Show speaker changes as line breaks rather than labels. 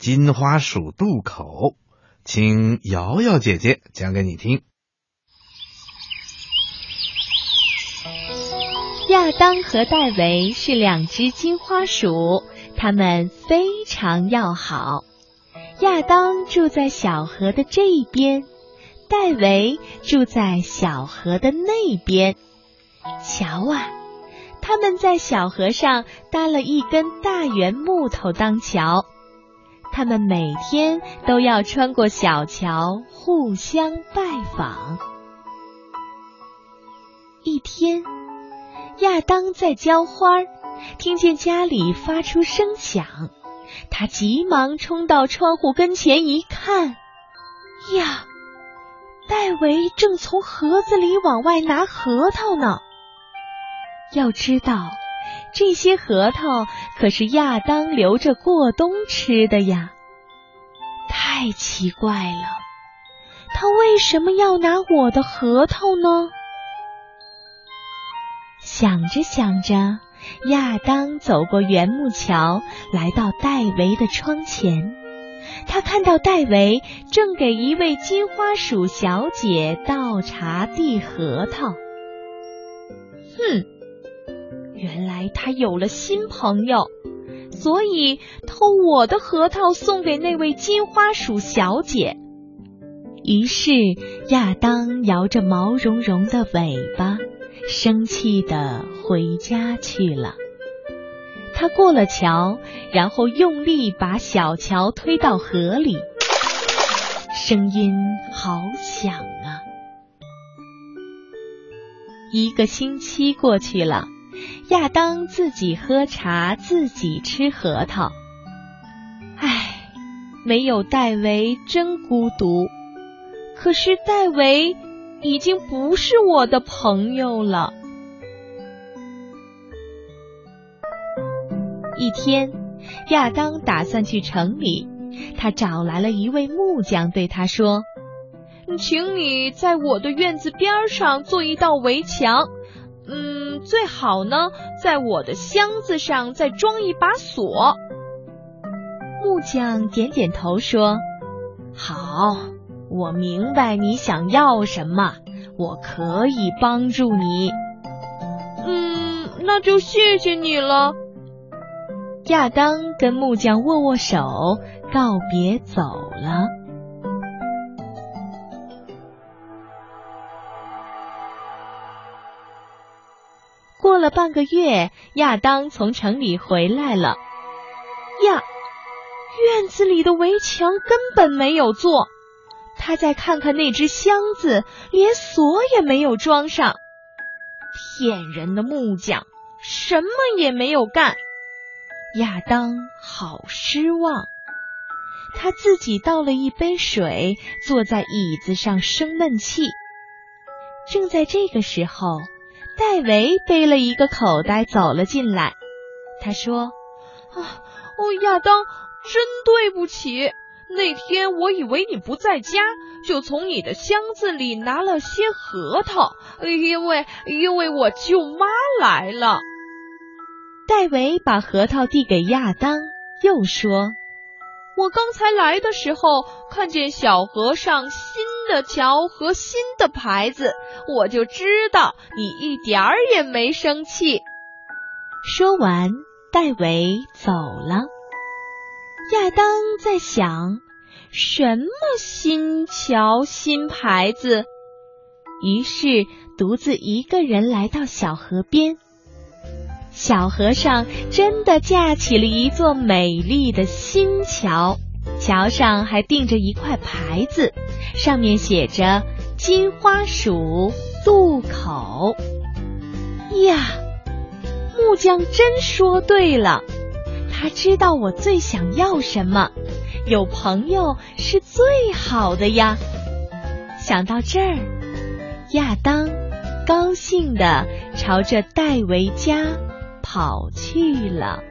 金花鼠渡口，请瑶瑶姐姐讲给你听。
亚当和戴维是两只金花鼠，它们非常要好。亚当住在小河的这一边，戴维住在小河的那边。瞧啊，他们在小河上搭了一根大圆木头当桥。他们每天都要穿过小桥，互相拜访。一天，亚当在浇花，听见家里发出声响，他急忙冲到窗户跟前一看，呀，戴维正从盒子里往外拿核桃呢。要知道。这些核桃可是亚当留着过冬吃的呀！太奇怪了，他为什么要拿我的核桃呢？想着想着，亚当走过圆木桥，来到戴维的窗前。他看到戴维正给一位金花鼠小姐倒茶递核桃。哼！原来他有了新朋友，所以偷我的核桃送给那位金花鼠小姐。于是亚当摇着毛茸茸的尾巴，生气的回家去了。他过了桥，然后用力把小桥推到河里，声音好响啊！一个星期过去了。亚当自己喝茶，自己吃核桃。唉，没有戴维真孤独。可是戴维已经不是我的朋友了。一天，亚当打算去城里，他找来了一位木匠，对他说：“请你在我的院子边上做一道围墙。”嗯，最好呢，在我的箱子上再装一把锁。木匠点点头说：“好，我明白你想要什么，我可以帮助你。”嗯，那就谢谢你了。亚当跟木匠握握手，告别走了。过了半个月，亚当从城里回来了。呀，院子里的围墙根本没有做。他再看看那只箱子，连锁也没有装上。骗人的木匠，什么也没有干。亚当好失望。他自己倒了一杯水，坐在椅子上生闷气。正在这个时候。戴维背了一个口袋走了进来，他说：“啊，哦，亚当，真对不起，那天我以为你不在家，就从你的箱子里拿了些核桃，因为因为我舅妈来了。”戴维把核桃递给亚当，又说。我刚才来的时候，看见小和尚新的桥和新的牌子，我就知道你一点儿也没生气。说完，戴维走了。亚当在想，什么新桥新牌子？于是独自一个人来到小河边。小河上真的架起了一座美丽的新桥，桥上还钉着一块牌子，上面写着“金花鼠渡口”。呀，木匠真说对了，他知道我最想要什么，有朋友是最好的呀。想到这儿，亚当高兴的朝着戴维家。跑去了。